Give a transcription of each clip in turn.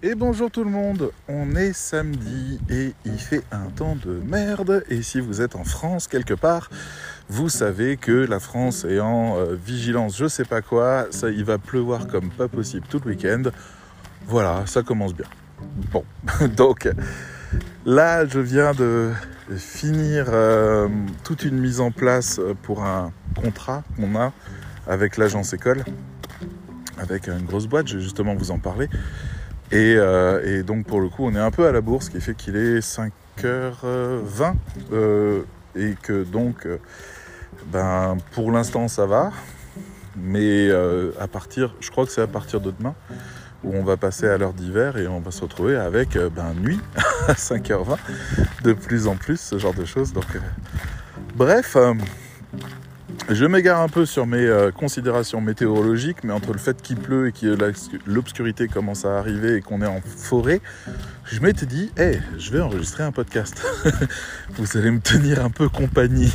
Et bonjour tout le monde, on est samedi et il fait un temps de merde. Et si vous êtes en France quelque part, vous savez que la France est en euh, vigilance, je sais pas quoi, ça, il va pleuvoir comme pas possible tout le week-end. Voilà, ça commence bien. Bon, donc là, je viens de finir euh, toute une mise en place pour un contrat qu'on a avec l'agence école, avec une grosse boîte, je vais justement vous en parler. Euh, et, donc pour le coup, on est un peu à la bourse, ce qui fait qu'il est 5h20 euh, et que donc, euh, ben, pour l'instant, ça va. Mais à partir, je crois que c'est à partir de demain où on va passer à l'heure d'hiver et on va se retrouver avec ben, nuit à 5h20 de plus en plus, ce genre de choses. Donc, bref. Je m'égare un peu sur mes euh, considérations météorologiques, mais entre le fait qu'il pleut et que l'obscurité commence à arriver et qu'on est en forêt, je m'étais dit, hé, je vais enregistrer un podcast. Vous allez me tenir un peu compagnie.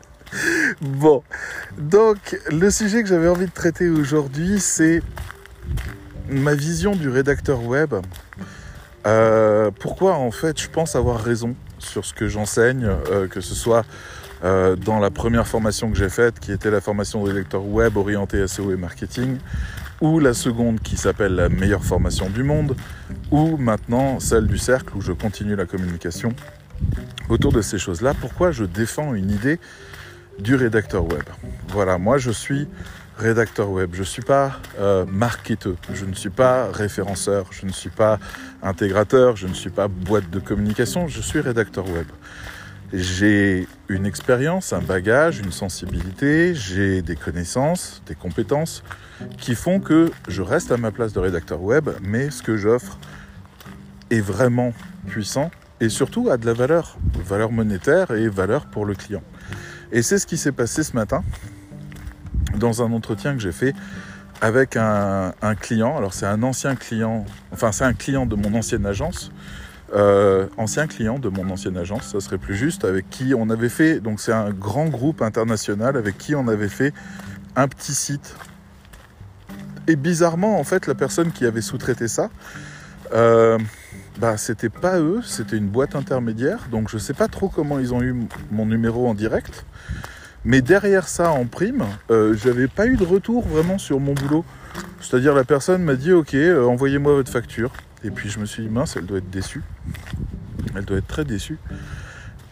bon, donc le sujet que j'avais envie de traiter aujourd'hui, c'est ma vision du rédacteur web. Euh, pourquoi en fait je pense avoir raison sur ce que j'enseigne, euh, que ce soit euh, dans la première formation que j'ai faite, qui était la formation de lecteur web orienté SEO et marketing, ou la seconde qui s'appelle la meilleure formation du monde, ou maintenant celle du cercle où je continue la communication autour de ces choses-là. Pourquoi je défends une idée du rédacteur web? Voilà, moi je suis rédacteur web, je ne suis pas euh, marketeur, je ne suis pas référenceur, je ne suis pas intégrateur, je ne suis pas boîte de communication, je suis rédacteur web j'ai une expérience, un bagage, une sensibilité, j'ai des connaissances, des compétences qui font que je reste à ma place de rédacteur web, mais ce que j'offre est vraiment puissant et surtout a de la valeur, valeur monétaire et valeur pour le client. Et c'est ce qui s'est passé ce matin dans un entretien que j'ai fait avec un, client. Alors c'est un ancien client, enfin c'est un client de mon ancienne agence euh, ancien client de mon ancienne agence, ça serait plus juste, avec qui on avait fait, donc c'est un grand groupe international avec qui on avait fait un petit site. Et bizarrement, en fait, la personne qui avait sous-traité ça, euh, bah, c'était pas eux, c'était une boîte intermédiaire, donc je sais pas trop comment ils ont eu mon numéro en direct. Mais derrière ça, en prime, euh, j'avais pas eu de retour vraiment sur mon boulot. C'est-à-dire la personne m'a dit ok, euh, envoyez-moi votre facture. Et puis je me suis dit, mince, elle doit être déçue. Elle doit être très déçue.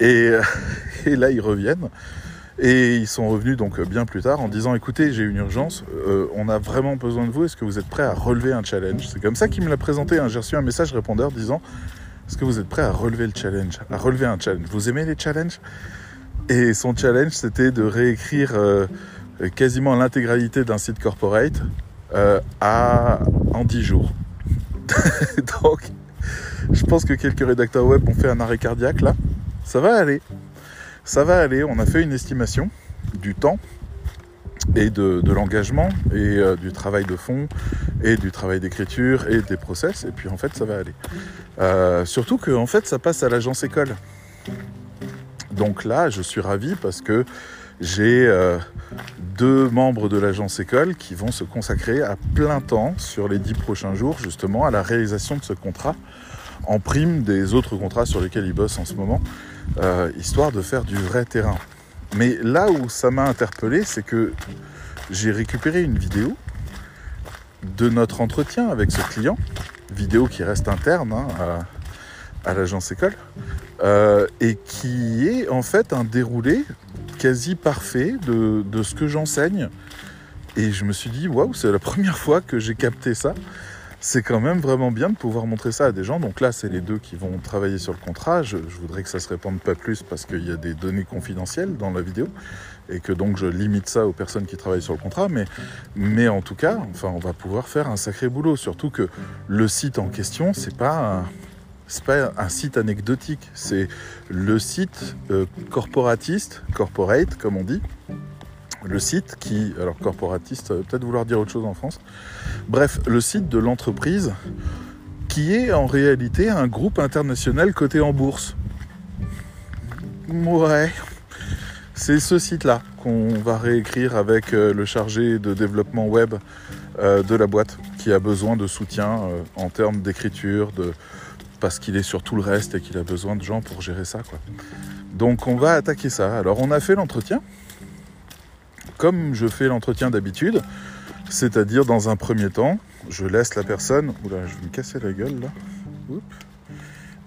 Et, et là, ils reviennent. Et ils sont revenus donc bien plus tard en disant écoutez, j'ai une urgence, euh, on a vraiment besoin de vous, est-ce que vous êtes prêt à relever un challenge? C'est comme ça qu'il me l'a présenté, hein. j'ai reçu un message répondeur disant est-ce que vous êtes prêt à relever le challenge? À relever un challenge. Vous aimez les challenges? Et son challenge, c'était de réécrire euh, quasiment l'intégralité d'un site corporate euh, en 10 jours. Donc, je pense que quelques rédacteurs web ont fait un arrêt cardiaque là. Ça va aller. Ça va aller. On a fait une estimation du temps et de, l'engagement et euh, du travail de fond et du travail d'écriture et des process. Et puis en fait, ça va aller. Euh, surtout que en fait, ça passe à l'agence école. Donc là, je suis ravi parce que j'ai euh, deux membres de l'agence école qui vont se consacrer à plein temps sur les dix prochains jours justement à la réalisation de ce contrat en prime des autres contrats sur lesquels ils bossent en ce moment, euh, histoire de faire du vrai terrain. Mais là où ça m'a interpellé, c'est que j'ai récupéré une vidéo de notre entretien avec ce client, vidéo qui reste interne hein, l'agence école, euh, et qui est en fait un déroulé quasi parfait de, ce que j'enseigne. Et je me suis dit, waouh, c'est la première fois que j'ai capté ça. C'est quand même vraiment bien de pouvoir montrer ça à des gens. Donc là, c'est les deux qui vont travailler sur le contrat. Je, voudrais que ça se répande pas plus parce qu'il y a des données confidentielles dans la vidéo et que donc je limite ça aux personnes qui travaillent sur le contrat. Mais, mais en tout cas, enfin, on va pouvoir faire un sacré boulot. Surtout que le site en question, c'est pas c'est pas un site anecdotique, c'est le site euh, corporatiste, corporate comme on dit, le site qui, alors corporatiste, peut-être vouloir dire autre chose en France, bref, le site de l'entreprise qui est en réalité un groupe international coté en bourse. Ouais, c'est ce site-là qu'on va réécrire avec euh, le chargé de développement web euh, de la boîte qui a besoin de soutien en termes d'écriture, de... parce qu'il est sur tout le reste et qu'il a besoin de gens pour gérer ça. Quoi. Donc on va attaquer ça. Alors on a fait l'entretien, comme je fais l'entretien d'habitude, c'est-à-dire dans un premier temps, je laisse la personne... Oula, je vais me casser la gueule là. Oups.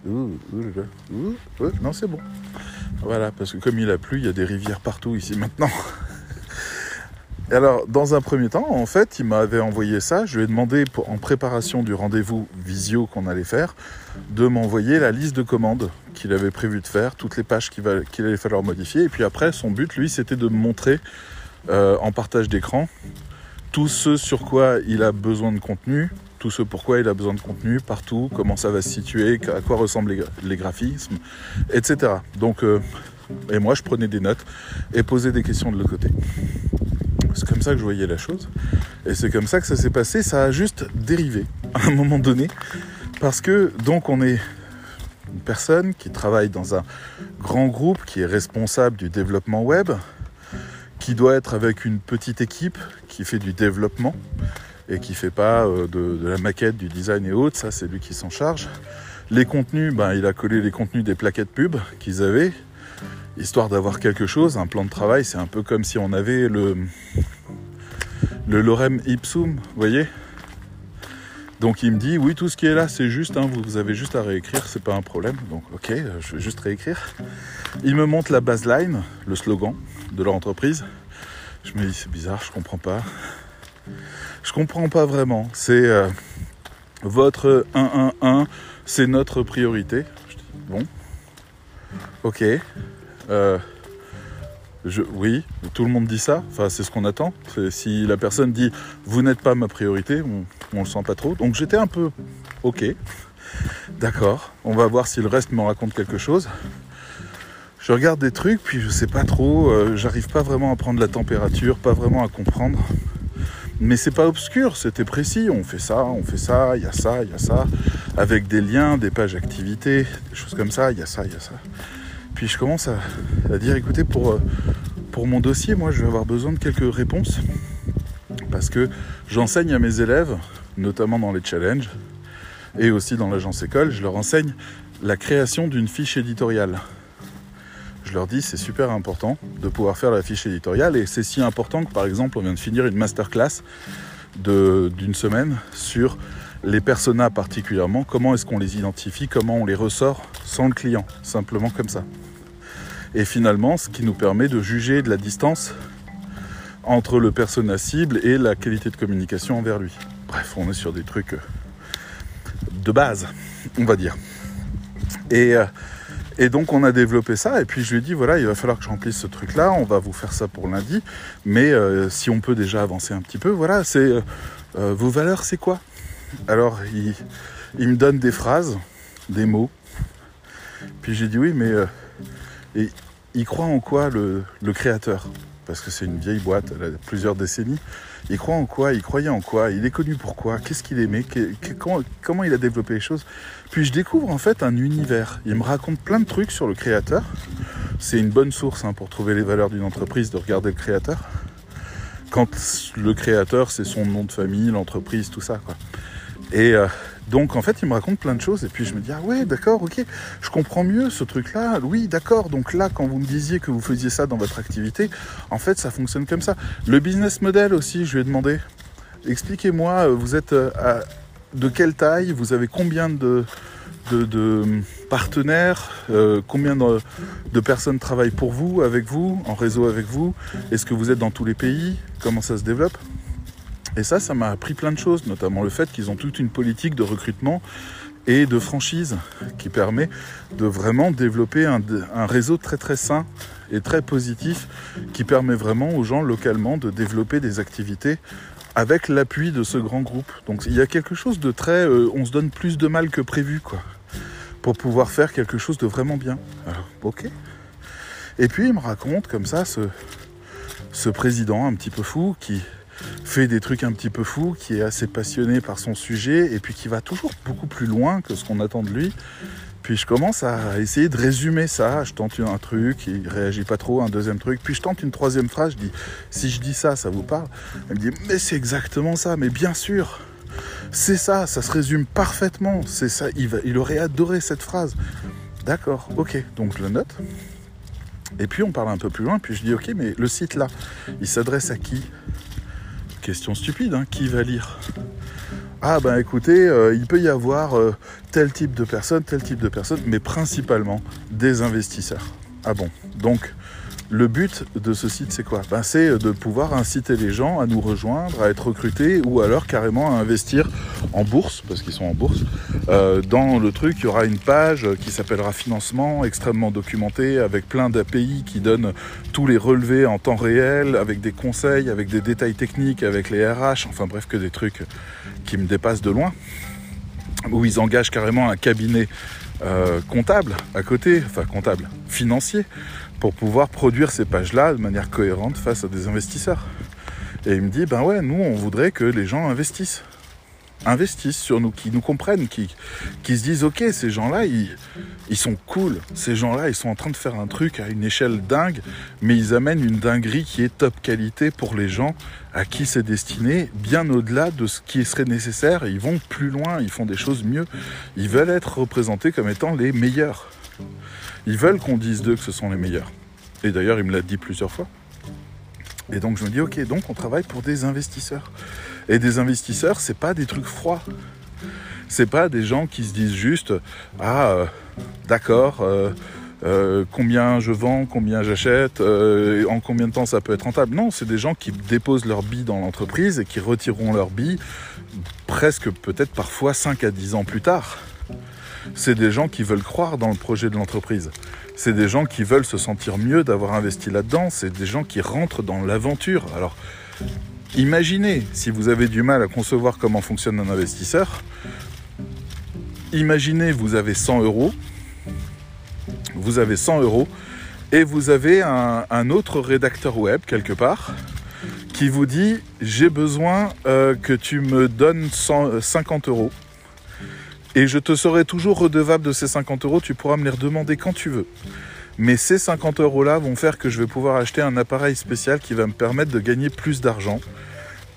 Ouh, ouh, ouh, non, c'est bon. Voilà, parce que comme il a plu, il y a des rivières partout ici maintenant. Alors, dans un premier temps, en fait, il m'avait envoyé ça. Je lui ai demandé, en préparation du rendez-vous visio qu'on allait faire, de m'envoyer la liste de commandes qu'il avait prévu de faire, toutes les pages qu'il, allait falloir modifier. Et puis après, son but, lui, c'était de me montrer euh, en partage d'écran tout ce sur quoi il a besoin de contenu, tout ce pourquoi il a besoin de contenu partout, comment ça va se situer, à quoi ressemblent les, graphismes, etc. Donc, euh, et moi, je prenais des notes et posais des questions de l'autre côté. C'est comme ça que je voyais la chose. Et c'est comme ça que ça s'est passé. Ça a juste dérivé à un moment donné. Parce que, donc, on est une personne qui travaille dans un grand groupe, qui est responsable du développement web, qui doit être avec une petite équipe qui fait du développement et qui fait pas euh, de, la maquette, du design et autres, ça c'est lui qui s'en charge. Les contenus, ben, il a collé les contenus des plaquettes pub qu'ils avaient, histoire d'avoir quelque chose, un plan de travail, c'est un peu comme si on avait le, le lorem ipsum, vous voyez? Donc il me dit oui tout ce qui est là c'est juste, hein, vous avez juste à réécrire, c'est pas un problème. Donc ok, je vais juste réécrire. Il me montre la baseline, le slogan de leur entreprise. Je me dis c'est bizarre, je comprends pas. Je comprends pas vraiment. C'est euh, votre 111, c'est notre priorité. bon, ok. Euh, oui, tout le monde dit ça. Enfin, c'est ce qu'on attend. Si la personne dit vous n'êtes pas ma priorité, on, on le sent pas trop. Donc j'étais un peu ok. D'accord. On va voir si le reste me raconte quelque chose. Je regarde des trucs, puis je sais pas trop. Euh, j'arrive pas vraiment à prendre la température, pas vraiment à comprendre. Mais c'est pas obscur, c'était précis. On fait ça, on fait ça, il y a ça, il y a ça, avec des liens, des pages activités, des choses comme ça, il y a ça, il y a ça. Puis je commence à, dire écoutez, pour, euh, pour mon dossier, moi je vais avoir besoin de quelques réponses. Parce que j'enseigne à mes élèves, notamment dans les challenges, et aussi dans l'agence école, je leur enseigne la création d'une fiche éditoriale je leur dis c'est super important de pouvoir faire la fiche éditoriale et c'est si important que par exemple on vient de finir une masterclass d'une semaine sur les personas particulièrement, comment est-ce qu'on les identifie, comment on les ressort sans le client, simplement comme ça. Et finalement, ce qui nous permet de juger de la distance entre le persona cible et la qualité de communication envers lui. Bref, on est sur des trucs de base, on va dire. Et euh, et donc on a développé ça, et puis je lui ai dit, voilà, il va falloir que je remplisse ce truc-là, on va vous faire ça pour lundi, mais euh, si on peut déjà avancer un petit peu, voilà, c'est euh, euh, vos valeurs, c'est quoi? Alors il, me donne des phrases, des mots, puis j'ai dit oui, mais et, il croit en quoi le, créateur? Parce que c'est une vieille boîte, elle a plusieurs décennies. Il croit en quoi? Il croyait en quoi? Il est connu pour quoi? Qu'est-ce qu'il aimait? Comment, il a développé les choses? Puis je découvre en fait un univers. Il me raconte plein de trucs sur le créateur. C'est une bonne source hein, pour trouver les valeurs d'une entreprise de regarder le créateur. Quand le créateur, c'est son nom de famille, l'entreprise, tout ça. Et euh, donc en fait, il me raconte plein de choses et puis je me dis ah ouais, d'accord, ok, je comprends mieux ce truc-là. Oui, d'accord. Donc là, quand vous me disiez que vous faisiez ça dans votre activité, en fait, ça fonctionne comme ça. Le business model aussi, je lui ai demandé. Expliquez-moi, euh, vous êtes euh, de quelle taille Vous avez combien de, partenaires Combien de, de, personnes travaillent pour vous, avec vous, en réseau avec vous? Est-ce que vous êtes dans tous les pays? Comment ça se développe? Et ça, ça m'a appris plein de choses, notamment le fait qu'ils ont toute une politique de recrutement et de franchise qui permet de vraiment développer un, réseau très très sain et très positif qui permet vraiment aux gens localement de développer des activités avec l'appui de ce grand groupe. Donc il y a quelque chose de très... Euh, on se donne plus de mal que prévu, quoi, pour pouvoir faire quelque chose de vraiment bien. Alors, ok. Et puis il me raconte comme ça ce, ce président un petit peu fou qui fait des trucs un petit peu fous, qui est assez passionné par son sujet et puis qui va toujours beaucoup plus loin que ce qu'on attend de lui. Puis je commence à essayer de résumer ça. Je tente un truc, il réagit pas trop, un deuxième truc. Puis je tente une troisième phrase. Je dis si je dis ça, ça vous parle? Elle me dit mais c'est exactement ça. Mais bien sûr. C'est ça, ça se résume parfaitement. C'est ça, il, il aurait adoré cette phrase. D'accord, ok, donc je le note. Et puis on parle un peu plus loin, puis je dis ok, mais le site là, il s'adresse à qui? Question stupide, hein, qui va lire? Ah ben écoutez, euh, il peut y avoir euh, tel type de personnes, tel type de personnes, mais principalement des investisseurs. Ah bon, donc le but de ce site, c'est quoi? Ben, C'est de pouvoir inciter les gens à nous rejoindre, à être recrutés ou alors carrément à investir en bourse, parce qu'ils sont en bourse. Euh, dans le truc, il y aura une page qui s'appellera financement, extrêmement documentée, avec plein d'API qui donnent tous les relevés en temps réel, avec des conseils, avec des détails techniques, avec les RH, enfin bref, que des trucs qui me dépassent de loin, où ils engagent carrément un cabinet euh, comptable à côté, enfin comptable, financier, pour pouvoir produire ces pages-là de manière cohérente face à des investisseurs. Et il me dit, ben ouais, nous, on voudrait que les gens investissent. Investissent sur nous, qui nous comprennent, qui, qui se disent, ok, ces gens-là, ils, ils sont cool. Ces gens-là, ils sont en train de faire un truc à une échelle dingue, mais ils amènent une dinguerie qui est top qualité pour les gens à qui c'est destiné, bien au-delà de ce qui serait nécessaire. Ils vont plus loin, ils font des choses mieux. Ils veulent être représentés comme étant les meilleurs. Ils veulent qu'on dise d'eux que ce sont les meilleurs. Et d'ailleurs, il me l'a dit plusieurs fois. Et donc je me dis, ok, donc on travaille pour des investisseurs. Et des investisseurs, c'est pas des trucs froids. C'est pas des gens qui se disent juste, ah, euh, d'accord, euh, euh, combien je vends, combien j'achète, en combien de temps ça peut être rentable? Non, c'est des gens qui déposent leur billes dans l'entreprise et qui retireront leur billes presque peut-être parfois 5 à 10 ans plus tard c'est des gens qui veulent croire dans le projet de l'entreprise. C'est des gens qui veulent se sentir mieux d'avoir investi là-dedans. C'est des gens qui rentrent dans l'aventure. Alors, imaginez, si vous avez du mal à concevoir comment fonctionne un investisseur, imaginez, vous avez 100 euros. Vous avez 100 euros et vous avez un, autre rédacteur web quelque part qui vous dit j'ai besoin euh, que tu me donnes 50 euros et je te serai toujours redevable de ces 50 euros, tu pourras me les redemander quand tu veux. Mais ces 50 euros-là vont faire que je vais pouvoir acheter un appareil spécial qui va me permettre de gagner plus d'argent.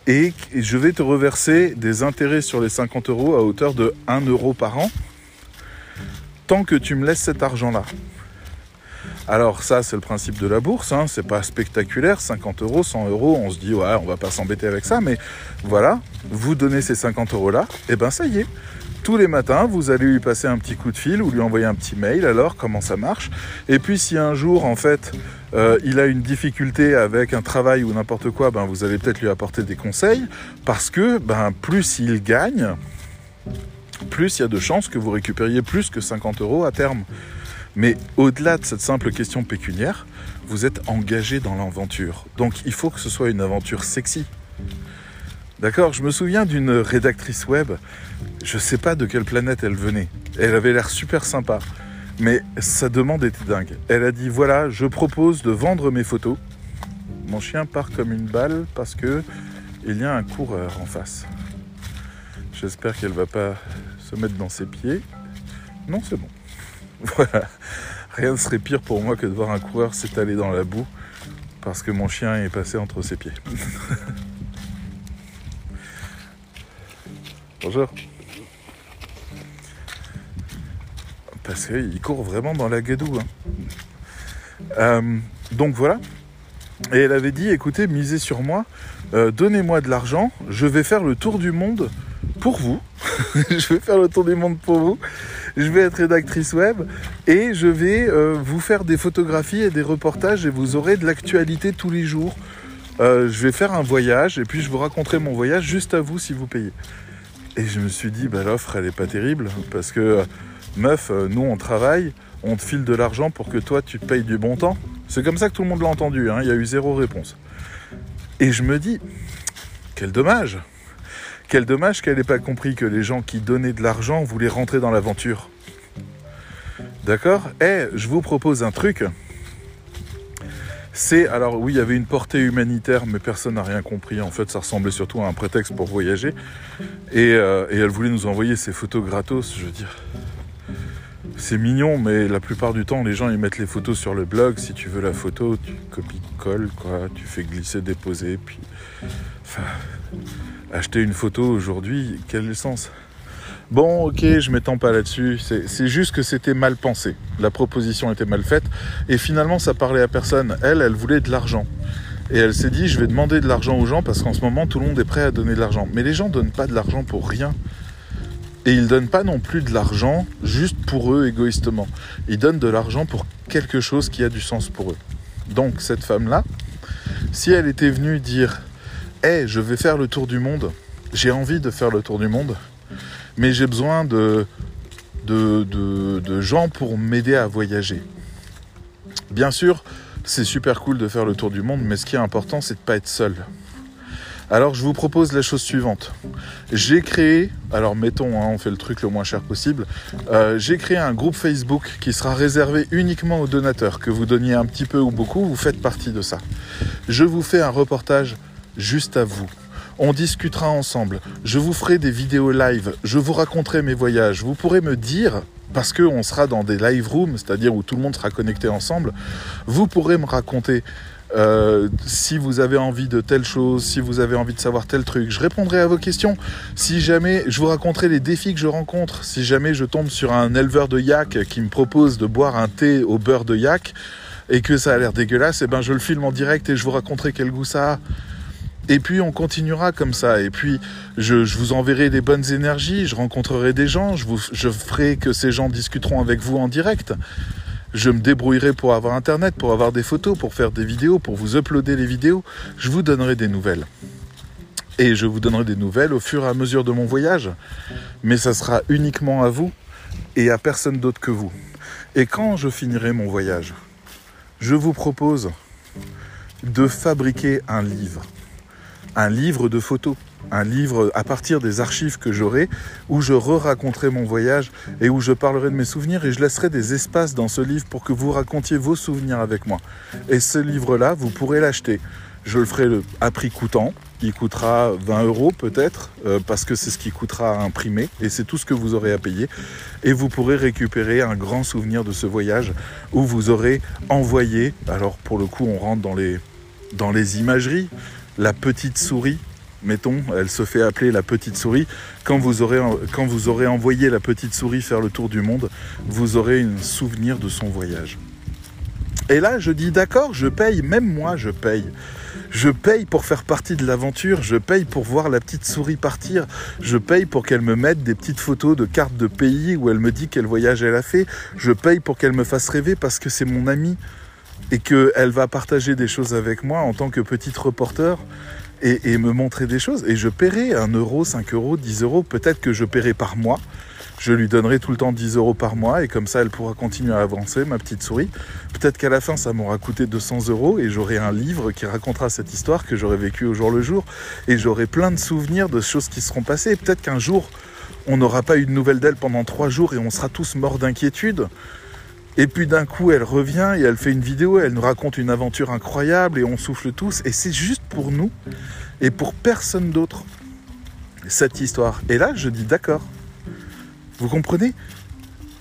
Et je vais te reverser des intérêts sur les 50 euros à hauteur de 1 euro par an, tant que tu me laisses cet argent-là. Alors ça, c'est le principe de la bourse, hein. c'est pas spectaculaire, 50 euros, 100 euros, on se dit ouais, on va pas s'embêter avec ça, mais voilà, vous donnez ces 50 euros là, et ben ça y est, tous les matins, vous allez lui passer un petit coup de fil ou lui envoyer un petit mail, alors comment ça marche. Et puis si un jour, en fait, euh, il a une difficulté avec un travail ou n'importe quoi, ben, vous allez peut-être lui apporter des conseils, parce que ben, plus il gagne, plus il y a de chances que vous récupériez plus que 50 euros à terme. Mais au-delà de cette simple question pécuniaire, vous êtes engagé dans l'aventure. Donc il faut que ce soit une aventure sexy. D'accord? Je me souviens d'une rédactrice web, je sais pas de quelle planète elle venait. Elle avait l'air super sympa, mais sa demande était dingue. Elle a dit voilà, je propose de vendre mes photos. Mon chien part comme une balle parce que il y a un coureur en face. J'espère qu'elle va pas se mettre dans ses pieds. Non, c'est bon. Voilà. Rien ne serait pire pour moi que de voir un coureur s'étaler dans la boue parce que mon chien est passé entre ses pieds. Bonjour. Parce qu'il court vraiment dans la gadoue. Hein. Euh, donc voilà. Et elle avait dit, écoutez, misez sur moi, euh, donnez-moi de l'argent, je vais faire le tour du monde pour vous. je vais faire le tour du monde pour vous. Je vais être rédactrice web et je vais euh, vous faire des photographies et des reportages et vous aurez de l'actualité tous les jours. je vais faire un voyage et puis je vous raconterai mon voyage juste à vous si vous payez. Et je me suis dit, bah, l'offre, elle est pas terrible, parce que, meuf, euh, nous, on travaille, on te file de l'argent pour que toi, tu payes du bon temps. C'est comme ça que tout le monde l'a entendu, hein, il y a eu zéro réponse. Et je me dis, quel dommage Quel dommage qu'elle n'ait pas compris que les gens qui donnaient de l'argent voulaient rentrer dans l'aventure. D'accord? Eh, je vous propose un truc. C'est alors oui, il y avait une portée humanitaire, mais personne n'a rien compris. En fait, ça ressemblait surtout à un prétexte pour voyager. Et, euh, elle voulait nous envoyer ses photos gratos. Je veux dire, c'est mignon, mais la plupart du temps, les gens ils mettent les photos sur le blog. Si tu veux la photo, tu copies-colles, quoi. Tu fais glisser, déposer, puis. Enfin, acheter une photo aujourd'hui, quel sens? Bon, ok, je m'étends pas là-dessus. C'est juste que c'était mal pensé. La proposition était mal faite. Et finalement, ça parlait à personne. Elle, elle voulait de l'argent. Et elle s'est dit, je vais demander de l'argent aux gens parce qu'en ce moment, tout le monde est prêt à donner de l'argent. Mais les gens donnent pas de l'argent pour rien. Et ils donnent pas non plus de l'argent juste pour eux égoïstement. Ils donnent de l'argent pour quelque chose qui a du sens pour eux. Donc cette femme-là, si elle était venue dire Hé, je vais faire le tour du monde, j'ai envie de faire le tour du monde, mais j'ai besoin de, de, de gens pour m'aider à voyager. Bien sûr, c'est super cool de faire le tour du monde, mais ce qui est important, c'est de ne pas être seul. Alors je vous propose la chose suivante. J'ai créé, alors mettons, hein, on fait le truc le moins cher possible, euh, j'ai créé un groupe Facebook qui sera réservé uniquement aux donateurs. Que vous donniez un petit peu ou beaucoup, vous faites partie de ça. Je vous fais un reportage juste à vous. On discutera ensemble. Je vous ferai des vidéos live. Je vous raconterai mes voyages. Vous pourrez me dire parce qu'on sera dans des live rooms, c'est-à-dire où tout le monde sera connecté ensemble, vous pourrez me raconter euh, si vous avez envie de telle chose, si vous avez envie de savoir tel truc, je répondrai à vos questions. Si jamais je vous raconterai les défis que je rencontre, si jamais je tombe sur un éleveur de yak qui me propose de boire un thé au beurre de yak et que ça a l'air dégueulasse, et eh ben je le filme en direct et je vous raconterai quel goût ça a. Et puis on continuera comme ça. Et puis je, vous enverrai des bonnes énergies, je rencontrerai des gens, je, vous, je ferai que ces gens discuteront avec vous en direct. Je me débrouillerai pour avoir Internet, pour avoir des photos, pour faire des vidéos, pour vous uploader les vidéos. Je vous donnerai des nouvelles. Et je vous donnerai des nouvelles au fur et à mesure de mon voyage. Mais ça sera uniquement à vous et à personne d'autre que vous. Et quand je finirai mon voyage, je vous propose de fabriquer un livre. Un livre de photos un livre à partir des archives que j'aurai, où je re-raconterai mon voyage et où je parlerai de mes souvenirs et je laisserai des espaces dans ce livre pour que vous racontiez vos souvenirs avec moi. Et ce livre-là, vous pourrez l'acheter. Je le ferai à prix coûtant. Il coûtera 20 euros peut-être, euh, parce que c'est ce qui coûtera à imprimer, et c'est tout ce que vous aurez à payer. Et vous pourrez récupérer un grand souvenir de ce voyage où vous aurez envoyé, alors pour le coup on rentre dans les, dans les imageries, la petite souris mettons, elle se fait appeler la petite souris. Quand vous, aurez, quand vous aurez envoyé la petite souris faire le tour du monde, vous aurez un souvenir de son voyage. Et là, je dis d'accord, je paye, même moi, je paye. Je paye pour faire partie de l'aventure, je paye pour voir la petite souris partir, je paye pour qu'elle me mette des petites photos de cartes de pays où elle me dit quel voyage elle a fait, je paye pour qu'elle me fasse rêver parce que c'est mon amie et qu'elle va partager des choses avec moi en tant que petite reporter et, me montrer des choses. Et je paierai 1 euro, 5 euros, 10 euros. Peut-être que je paierai par mois. Je lui donnerai tout le temps 10 euros par mois et comme ça elle pourra continuer à avancer, ma petite souris. Peut-être qu'à la fin ça m'aura coûté 200 euros et j'aurai un livre qui racontera cette histoire que j'aurai vécue au jour le jour et j'aurai plein de souvenirs de choses qui seront passées. Peut-être qu'un jour on n'aura pas eu de nouvelles d'elle pendant trois jours et on sera tous morts d'inquiétude. Et puis d'un coup, elle revient et elle fait une vidéo, elle nous raconte une aventure incroyable et on souffle tous. Et c'est juste pour nous et pour personne d'autre cette histoire. Et là, je dis d'accord. Vous comprenez?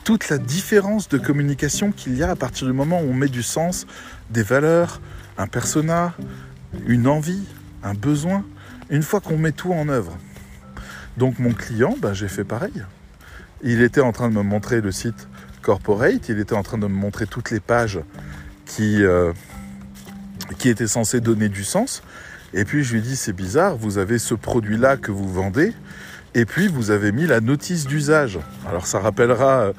Toute la différence de communication qu'il y a à partir du moment où on met du sens, des valeurs, un persona, une envie, un besoin, une fois qu'on met tout en œuvre. Donc mon client, ben, j'ai fait pareil. Il était en train de me montrer le site Il était en train de me montrer toutes les pages qui, euh, qui étaient censées donner du sens. Et puis je lui dis c'est bizarre, vous avez ce produit-là que vous vendez, et puis vous avez mis la notice d'usage. Alors ça rappellera euh,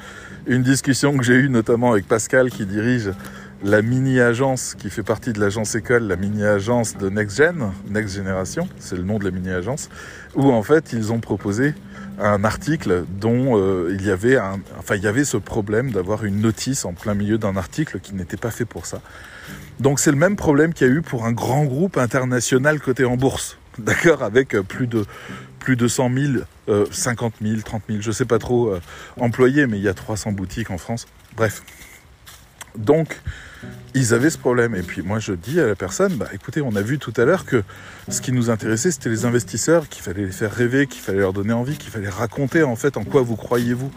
une discussion que j'ai eue notamment avec Pascal qui dirige la mini-agence qui fait partie de l'agence école, la mini-agence de Next Gen, Next Generation, c'est le nom de la mini-agence, où en fait ils ont proposé un article dont euh, il y avait ce problème d'avoir une notice en plein milieu d'un article qui n'était pas fait pour ça. Donc c'est le même problème qu'il y a eu pour un grand groupe international coté en bourse, d'accord, avec euh, plus de plus de 100 000, 50 000, 30 000, je sais pas trop euh, employés, mais il y a 300 boutiques en France. Bref. Donc ils avaient ce problème. Et puis moi je dis à la personne, bah écoutez, on a vu tout à l'heure que ce qui nous intéressait, c'était les investisseurs, qu'il fallait les faire rêver, qu'il fallait leur donner envie, qu'il fallait raconter en fait en quoi vous croyez-vous.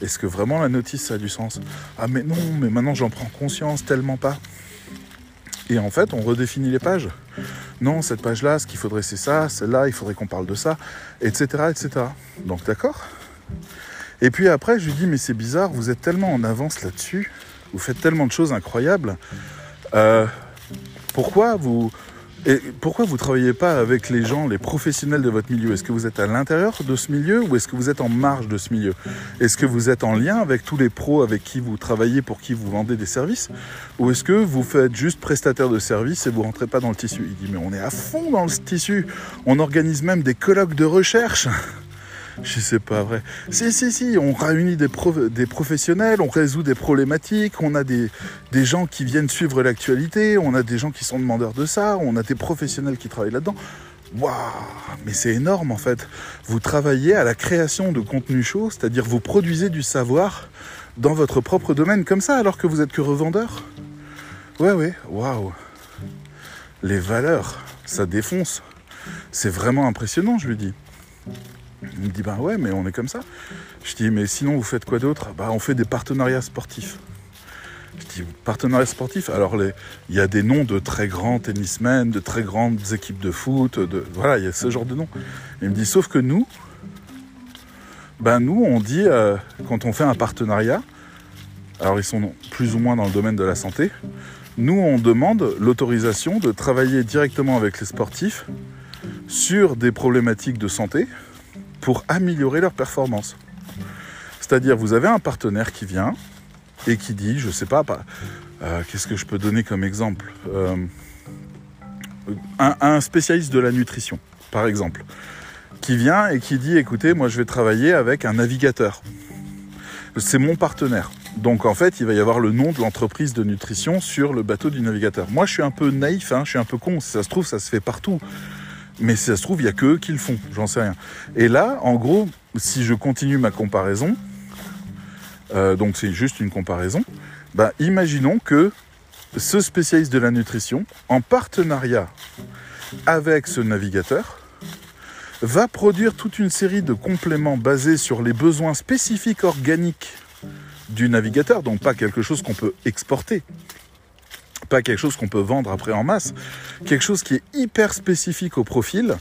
Est-ce que vraiment la notice ça a du sens? Ah mais non, mais maintenant j'en prends conscience tellement pas. Et en fait, on redéfinit les pages. Non, cette page-là, ce qu'il faudrait, c'est ça. Celle-là, il faudrait qu'on parle de ça, etc., etc. Donc, d'accord? Et puis après, je lui dis, mais c'est bizarre, vous êtes tellement en avance là-dessus, vous faites tellement de choses incroyables. Euh, pourquoi vous et pourquoi vous travaillez pas avec les gens, les professionnels de votre milieu? Est-ce que vous êtes à l'intérieur de ce milieu ou est-ce que vous êtes en marge de ce milieu? Est-ce que vous êtes en lien avec tous les pros avec qui vous travaillez, pour qui vous vendez des services? Ou est-ce que vous faites juste prestataire de services et vous rentrez pas dans le tissu? Il dit mais on est à fond dans le tissu. On organise même des colloques de recherche. Je sais pas vrai. Si, si, si, on réunit des, professionnels, on résout des problématiques, on a des, des gens qui viennent suivre l'actualité, on a des gens qui sont demandeurs de ça, on a des professionnels qui travaillent là-dedans. Waouh Mais c'est énorme en fait. Vous travaillez à la création de contenu chaud, c'est-à-dire vous produisez du savoir dans votre propre domaine comme ça alors que vous êtes que revendeur? Ouais, ouais, waouh Les valeurs, ça défonce. C'est vraiment impressionnant, je lui dis. Il me dit bah ouais mais on est comme ça. Je dis mais sinon vous faites quoi d'autre? Bah on fait des partenariats sportifs. Je dis partenariats sportifs? Alors il y a des noms de très grands tennismen, de très grandes équipes de foot, voilà il y a ce genre de noms. Il me dit sauf que nous, ben nous on dit euh, quand on fait un partenariat, alors ils sont plus ou moins dans le domaine de la santé, nous on demande l'autorisation de travailler directement avec les sportifs sur des problématiques de santé pour améliorer leur performance. C'est-à-dire, vous avez un partenaire qui vient et qui dit, je sais pas, euh, qu'est-ce que je peux donner comme exemple euh, un, spécialiste de la nutrition, par exemple, qui vient et qui dit, écoutez, moi je vais travailler avec un navigateur. C'est mon partenaire. Donc en fait, il va y avoir le nom de l'entreprise de nutrition sur le bateau du navigateur. Moi, je suis un peu naïf, hein, je suis un peu con. Ça se trouve, ça se fait partout. Mais si ça se trouve, il n'y a que eux qui le font, j'en sais rien. Et là, en gros, si je continue ma comparaison, euh, donc c'est juste une comparaison, bah, imaginons que ce spécialiste de la nutrition, en partenariat avec ce navigateur, va produire toute une série de compléments basés sur les besoins spécifiques organiques du navigateur, donc pas quelque chose qu'on peut exporter, pas quelque chose qu'on peut vendre après en masse, quelque chose qui est hyper spécifique au profil,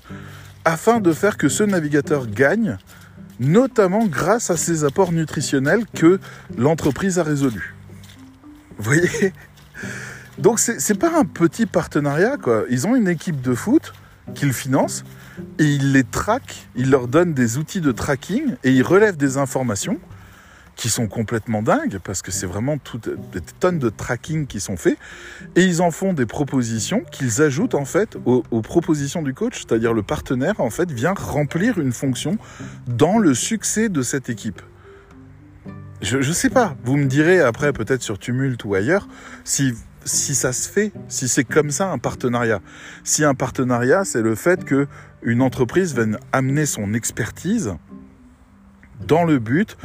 afin de faire que ce navigateur gagne, notamment grâce à ces apports nutritionnels que l'entreprise a résolus. Vous voyez? Donc c'est pas un petit partenariat, quoi. Ils ont une équipe de foot qu'ils financent et ils les traquent, ils leur donnent des outils de tracking et ils relèvent des informations qui sont complètement dingues parce que c'est vraiment toutes des tonnes de tracking qui sont faits et ils en font des propositions qu'ils ajoutent en fait aux, propositions du coach, c'est-à-dire le partenaire en fait vient remplir une fonction dans le succès de cette équipe. Je, ne sais pas, vous me direz après peut-être sur Tumult ou ailleurs si si ça se fait, si c'est comme ça un partenariat. Si un partenariat, c'est le fait que une entreprise vienne amener son expertise dans le but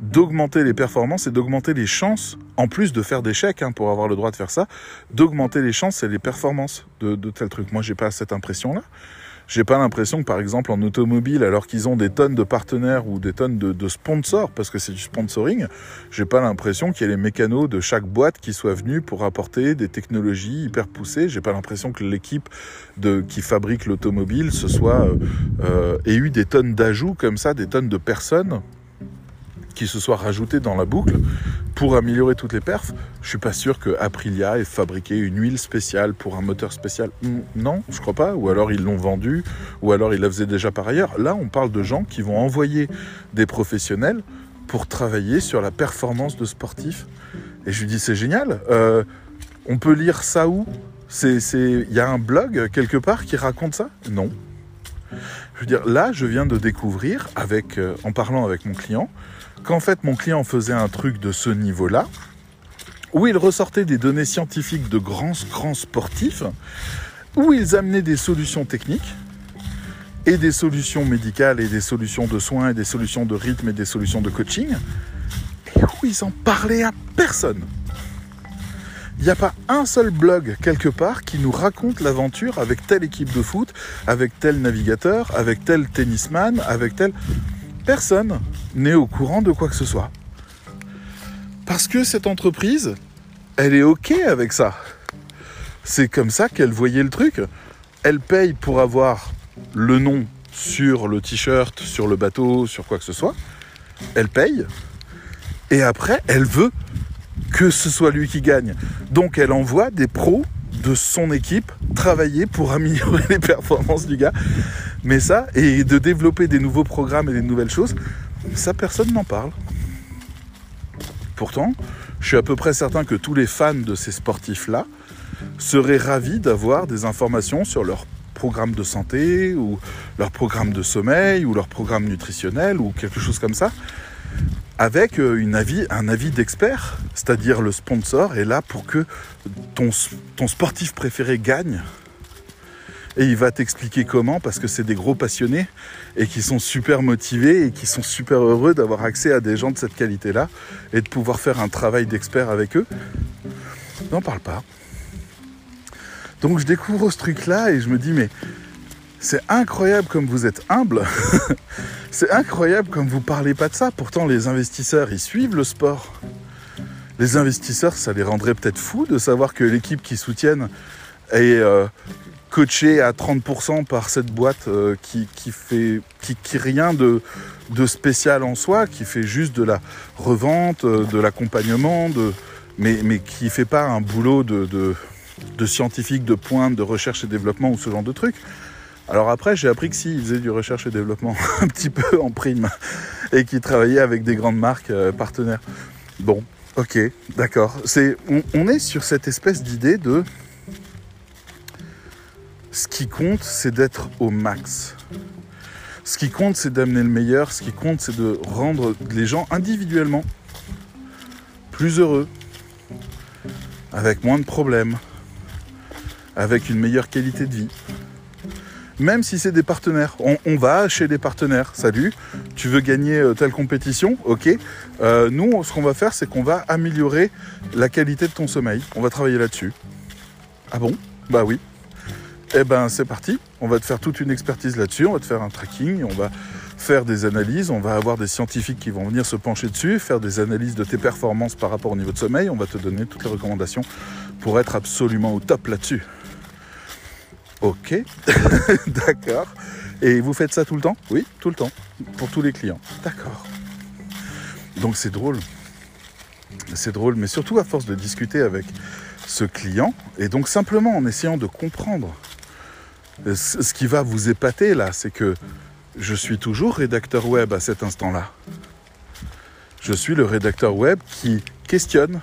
d'augmenter les performances et d'augmenter les chances, en plus de faire des chèques hein, pour avoir le droit de faire ça, d'augmenter les chances et les performances de, de tel truc. Moi, j'ai pas cette impression-là. J'ai pas l'impression que, par exemple, en automobile, alors qu'ils ont des tonnes de partenaires ou des tonnes de, de sponsors, parce que c'est du sponsoring, j'ai pas l'impression qu'il y ait les mécanos de chaque boîte qui soient venus pour apporter des technologies hyper poussées. J'ai pas l'impression que l'équipe de qui fabrique l'automobile ce soit euh, euh, ait eu des tonnes d'ajouts comme ça, des tonnes de personnes qui se soit rajouté dans la boucle pour améliorer toutes les perfs. Je suis pas sûr que Aprilia ait fabriqué une huile spéciale pour un moteur spécial. Non, je crois pas. Ou alors ils l'ont vendu, ou alors ils la faisaient déjà par ailleurs. Là, on parle de gens qui vont envoyer des professionnels pour travailler sur la performance de sportifs. Et je lui dis c'est génial. Euh, on peut lire ça où? Il y a un blog quelque part qui raconte ça? Non. Je veux dire, là, je viens de découvrir, euh, en parlant avec mon client, qu'en fait mon client faisait un truc de ce niveau-là, où il ressortait des données scientifiques de grands, grands sportifs, où ils amenaient des solutions techniques, et des solutions médicales, et des solutions de soins, et des solutions de rythme, et des solutions de coaching, et où ils en parlaient à personne. Il n'y a pas un seul blog quelque part qui nous raconte l'aventure avec telle équipe de foot, avec tel navigateur, avec tel tennisman, avec tel... Personne n'est au courant de quoi que ce soit. Parce que cette entreprise, elle est OK avec ça. C'est comme ça qu'elle voyait le truc. Elle paye pour avoir le nom sur le t-shirt, sur le bateau, sur quoi que ce soit. Elle paye. Et après, elle veut que ce soit lui qui gagne. Donc elle envoie des pros de son équipe travailler pour améliorer les performances du gars. Mais ça, et de développer des nouveaux programmes et des nouvelles choses, ça personne n'en parle. Pourtant, je suis à peu près certain que tous les fans de ces sportifs-là seraient ravis d'avoir des informations sur leur programme de santé ou leur programme de sommeil ou leur programme nutritionnel ou quelque chose comme ça avec euh, un avis d'expert, c'est-à-dire le sponsor est là pour que ton, ton sportif préféré gagne. Et il va t'expliquer comment, parce que c'est des gros passionnés et qui sont super motivés et qui sont super heureux d'avoir accès à des gens de cette qualité-là et de pouvoir faire un travail d'expert avec eux. N'en parle pas. Donc je découvre ce truc-là et je me dis, mais c'est incroyable comme vous êtes humble. c'est incroyable comme vous parlez pas de ça. Pourtant, les investisseurs, ils suivent le sport. Les investisseurs, ça les rendrait peut-être fous de savoir que l'équipe qu'ils soutiennent est euh, coachée à 30% par cette boîte euh, qui, qui, rien de, spécial en soi, qui fait juste de la revente, euh, de l'accompagnement, mais, mais qui fait pas un boulot de, de, de scientifique de pointe, de recherche et développement ou ce genre de trucs. Alors après, j'ai appris que si, faisaient du recherche et développement un petit peu en prime et qu'ils travaillaient avec des grandes marques euh, partenaires. Bon, ok, d'accord. On, est sur cette espèce d'idée de ce qui compte, c'est d'être au max. Ce qui compte, c'est d'amener le meilleur. Ce qui compte, c'est de rendre les gens individuellement plus heureux, avec moins de problèmes, avec une meilleure qualité de vie même si c'est des partenaires. On, va chez des partenaires. Salut, tu veux gagner euh, telle compétition? Ok. Euh, nous, ce qu'on va faire, c'est qu'on va améliorer la qualité de ton sommeil. On va travailler là-dessus. Ah bon? Bah oui. Eh ben, c'est parti. On va te faire toute une expertise là-dessus. On va te faire un tracking. On va faire des analyses. On va avoir des scientifiques qui vont venir se pencher dessus, faire des analyses de tes performances par rapport au niveau de sommeil. On va te donner toutes les recommandations pour être absolument au top là-dessus. Ok, d'accord. Et vous faites ça tout le temps? Oui, tout le temps, pour tous les clients. D'accord. Donc c'est drôle. C'est drôle, mais surtout à force de discuter avec ce client, et donc simplement en essayant de comprendre. Ce qui va vous épater là, c'est que je suis toujours rédacteur web à cet instant-là. Je suis le rédacteur web qui questionne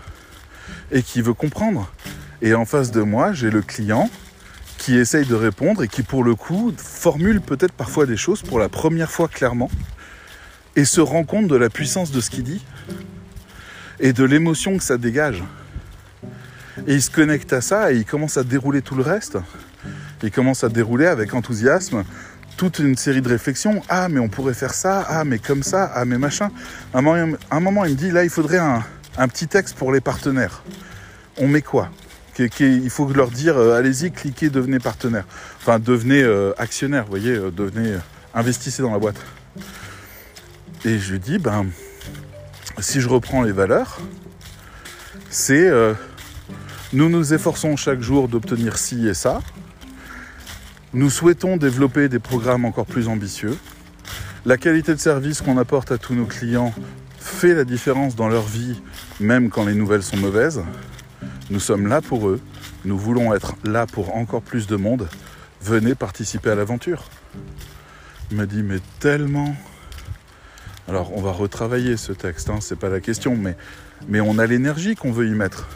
et qui veut comprendre. Et en face de moi, j'ai le client qui essaye de répondre et qui pour le coup formule peut-être parfois des choses pour la première fois clairement et se rend compte de la puissance de ce qu'il dit et de l'émotion que ça dégage. Et il se connecte à ça et il commence à dérouler tout le reste. Il commence à dérouler avec enthousiasme toute une série de réflexions. Ah, mais on pourrait faire ça. Ah, mais comme ça. Ah, mais machin. À un moment, il me dit, là, il faudrait un, un petit texte pour les partenaires. On met quoi? Il faut leur dire euh, allez-y, cliquez, devenez partenaire. Enfin, devenez euh, actionnaire, vous voyez, euh, devenez, investissez dans la boîte. Et je lui dis ben, si je reprends les valeurs, c'est nous nous efforçons chaque jour d'obtenir ci et ça. Nous souhaitons développer des programmes encore plus ambitieux. La qualité de service qu'on apporte à tous nos clients fait la différence dans leur vie, même quand les nouvelles sont mauvaises. Nous sommes là pour eux. Nous voulons être là pour encore plus de monde. Venez participer à l'aventure. Il m'a dit, mais tellement. Alors, on va retravailler ce texte, hein, c'est pas la question, mais, on a l'énergie qu'on veut y mettre.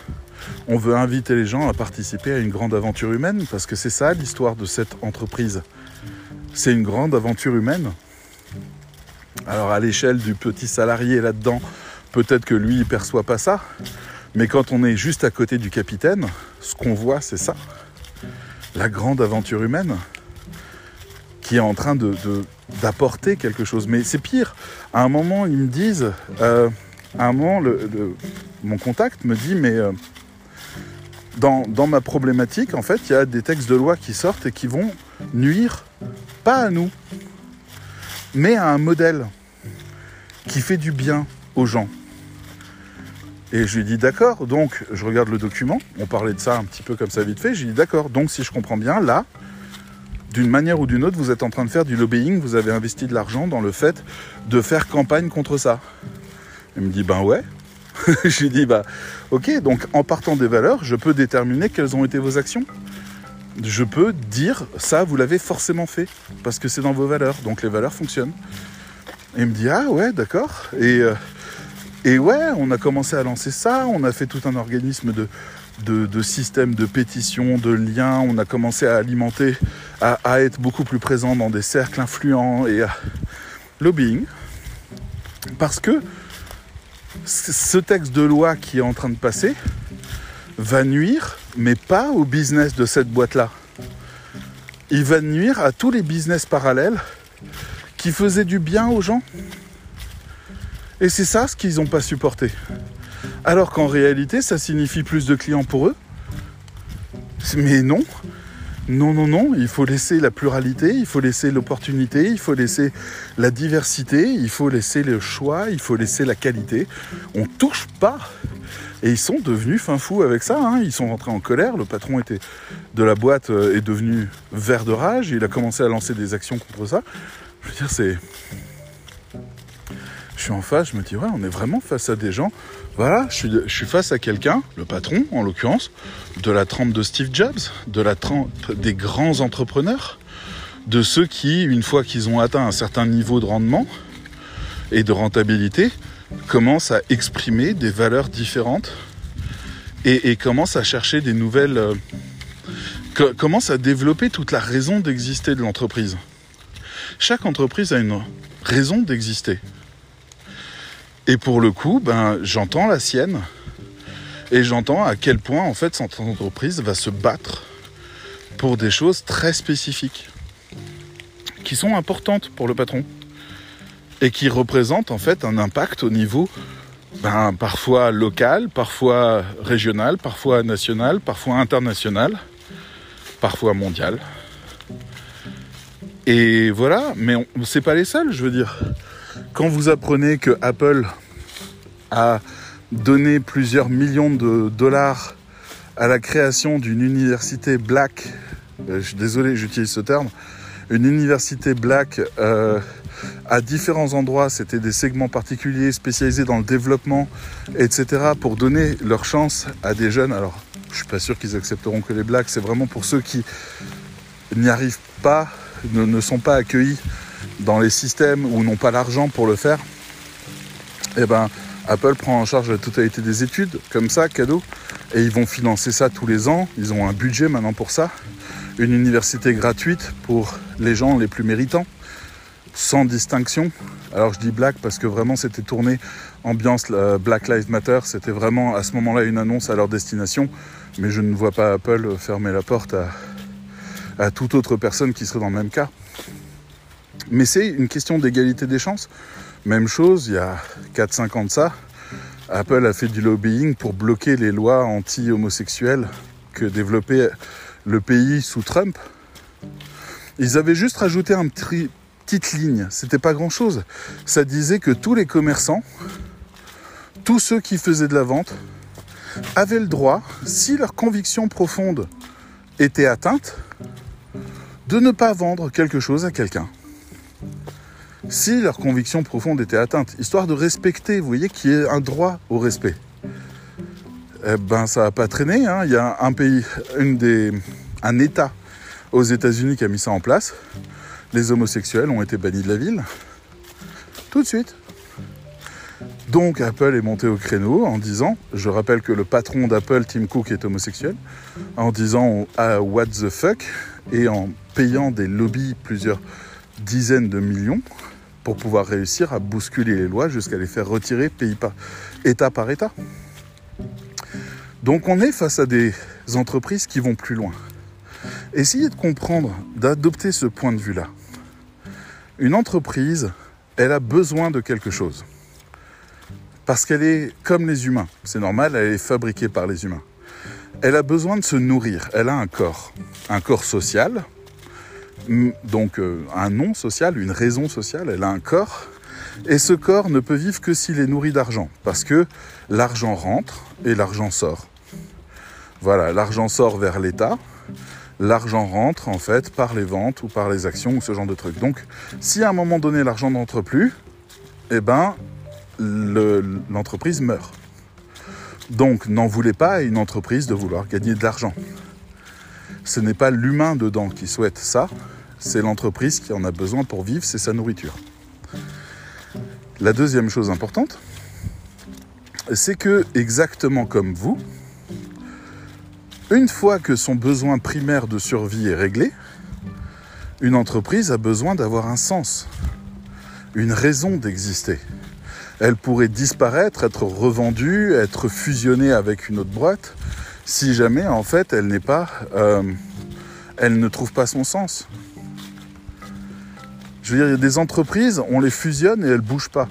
On veut inviter les gens à participer à une grande aventure humaine, parce que c'est ça l'histoire de cette entreprise. C'est une grande aventure humaine. Alors, à l'échelle du petit salarié là-dedans, peut-être que lui, il perçoit pas ça, mais quand on est juste à côté du capitaine, ce qu'on voit, c'est ça. La grande aventure humaine qui est en train d'apporter quelque chose. Mais c'est pire. À un moment, ils me disent, euh, à un moment, mon contact me dit, mais euh, dans, dans, ma problématique, en fait, il y a des textes de loi qui sortent et qui vont nuire, pas à nous, mais à un modèle qui fait du bien aux gens. Et je lui dis d'accord, donc je regarde le document, on parlait de ça un petit peu comme ça vite fait, j'ai dit d'accord, donc si je comprends bien, là, d'une manière ou d'une autre, vous êtes en train de faire du lobbying, vous avez investi de l'argent dans le fait de faire campagne contre ça. Il me dit ben ouais. je lui dis bah ok, donc en partant des valeurs, je peux déterminer quelles ont été vos actions. Je peux dire ça, vous l'avez forcément fait, parce que c'est dans vos valeurs, donc les valeurs fonctionnent. Il me dit ah ouais, d'accord. Et euh, et ouais, on a commencé à lancer ça, on a fait tout un organisme de, de, systèmes de pétition, de liens, on a commencé à alimenter, à, être beaucoup plus présent dans des cercles influents et à lobbying. Parce que ce texte de loi qui est en train de passer va nuire, mais pas au business de cette boîte-là. Il va nuire à tous les business parallèles qui faisaient du bien aux gens. Et c'est ça ce qu'ils n'ont pas supporté. Alors qu'en réalité, ça signifie plus de clients pour eux. Mais non, non, non, non, il faut laisser la pluralité, il faut laisser l'opportunité, il faut laisser la diversité, il faut laisser le choix, il faut laisser la qualité. On touche pas. Et ils sont devenus fin fous avec ça. Hein. Ils sont rentrés en colère. Le patron était de la boîte euh, est devenu vert de rage. Il a commencé à lancer des actions contre ça. Je veux dire, c'est suis en face, je me dis, ouais, on est vraiment face à des gens. Voilà, je suis, face à quelqu'un, le patron en l'occurrence, de la trempe de Steve Jobs, de la trempe des grands entrepreneurs, de ceux qui, une fois qu'ils ont atteint un certain niveau de rendement et de rentabilité, commencent à exprimer des valeurs différentes et, commencent à chercher des nouvelles. Euh, commencent à développer toute la raison d'exister de l'entreprise. Chaque entreprise a une raison d'exister. Et pour le coup, ben, j'entends la sienne et j'entends à quel point en fait cette entreprise va se battre pour des choses très spécifiques qui sont importantes pour le patron et qui représentent en fait un impact au niveau ben, parfois local, parfois régional, parfois national, parfois international, parfois mondial. Et voilà, mais c'est pas les seuls, je veux dire. Quand vous apprenez que Apple a donné plusieurs millions de dollars à la création d'une université black, euh, je suis désolé, j'utilise ce terme, une université black euh, à différents endroits, c'était des segments particuliers spécialisés dans le développement, etc., pour donner leur chance à des jeunes. Alors, je suis pas sûr qu'ils accepteront que les blacks, c'est vraiment pour ceux qui n'y arrivent pas, ne sont pas accueillis dans les systèmes ou n'ont pas l'argent pour le faire, eh ben, Apple prend en charge la totalité des études, comme ça, cadeau, et ils vont financer ça tous les ans. Ils ont un budget maintenant pour ça. Une université gratuite pour les gens les plus méritants, sans distinction. Alors je dis black parce que vraiment c'était tourné ambiance Black Lives Matter. C'était vraiment à ce moment-là une annonce à leur destination. Mais je ne vois pas Apple fermer la porte à, à toute autre personne qui serait dans le même cas. Mais c'est une question d'égalité des chances. Même chose, il y a 4-5 ans de ça, Apple a fait du lobbying pour bloquer les lois anti-homosexuelles que développait le pays sous Trump. Ils avaient juste rajouté une petite ligne, c'était pas grand chose. Ça disait que tous les commerçants, tous ceux qui faisaient de la vente, avaient le droit, si leur conviction profonde était atteinte, de ne pas vendre quelque chose à quelqu'un si leur conviction profonde était atteinte, histoire de respecter, vous voyez, qu'il y ait un droit au respect. Eh ben, ça n'a pas traîné. Hein. Il y a un pays, un État aux États-Unis qui a mis ça en place. Les homosexuels ont été bannis de la ville. Tout de suite. Donc Apple est monté au créneau en disant, je rappelle que le patron d'Apple, Tim Cook, est homosexuel, en disant ah, what the fuck et en payant des lobbies plusieurs dizaines de millions pour pouvoir réussir à bousculer les lois jusqu'à les faire retirer pays par, État par État. Donc on est face à des entreprises qui vont plus loin. Essayez de comprendre, d'adopter ce point de vue-là. Une entreprise, elle a besoin de quelque chose. Parce qu'elle est comme les humains. C'est normal, elle est fabriquée par les humains. Elle a besoin de se nourrir. Elle a un corps. Un corps social, donc euh, un nom social, une raison sociale, elle a un corps, Et ce corps ne peut vivre que s'il est nourri d'argent, parce que l'argent rentre et l'argent sort. Voilà, l'argent sort vers l'État, l'argent rentre en fait par les ventes ou par les actions ou ce genre de trucs. Donc, si à un moment donné l'argent n'entre plus, eh ben, l'entreprise meurt. Donc, n'en voulez pas à une entreprise de vouloir gagner de l'argent. Ce n'est pas l'humain dedans qui souhaite ça, c'est l'entreprise qui en a besoin pour vivre, c'est sa nourriture. La deuxième chose importante, c'est que, exactement comme vous, une fois que son besoin primaire de survie est réglé, une entreprise a besoin d'avoir un sens, une raison d'exister. Elle pourrait disparaître, être revendue, être fusionnée avec une autre boîte, si jamais en fait elle n'est pas, euh, elle ne trouve pas son sens. Je veux dire, il y a des entreprises, on les fusionne et elles bougent pas.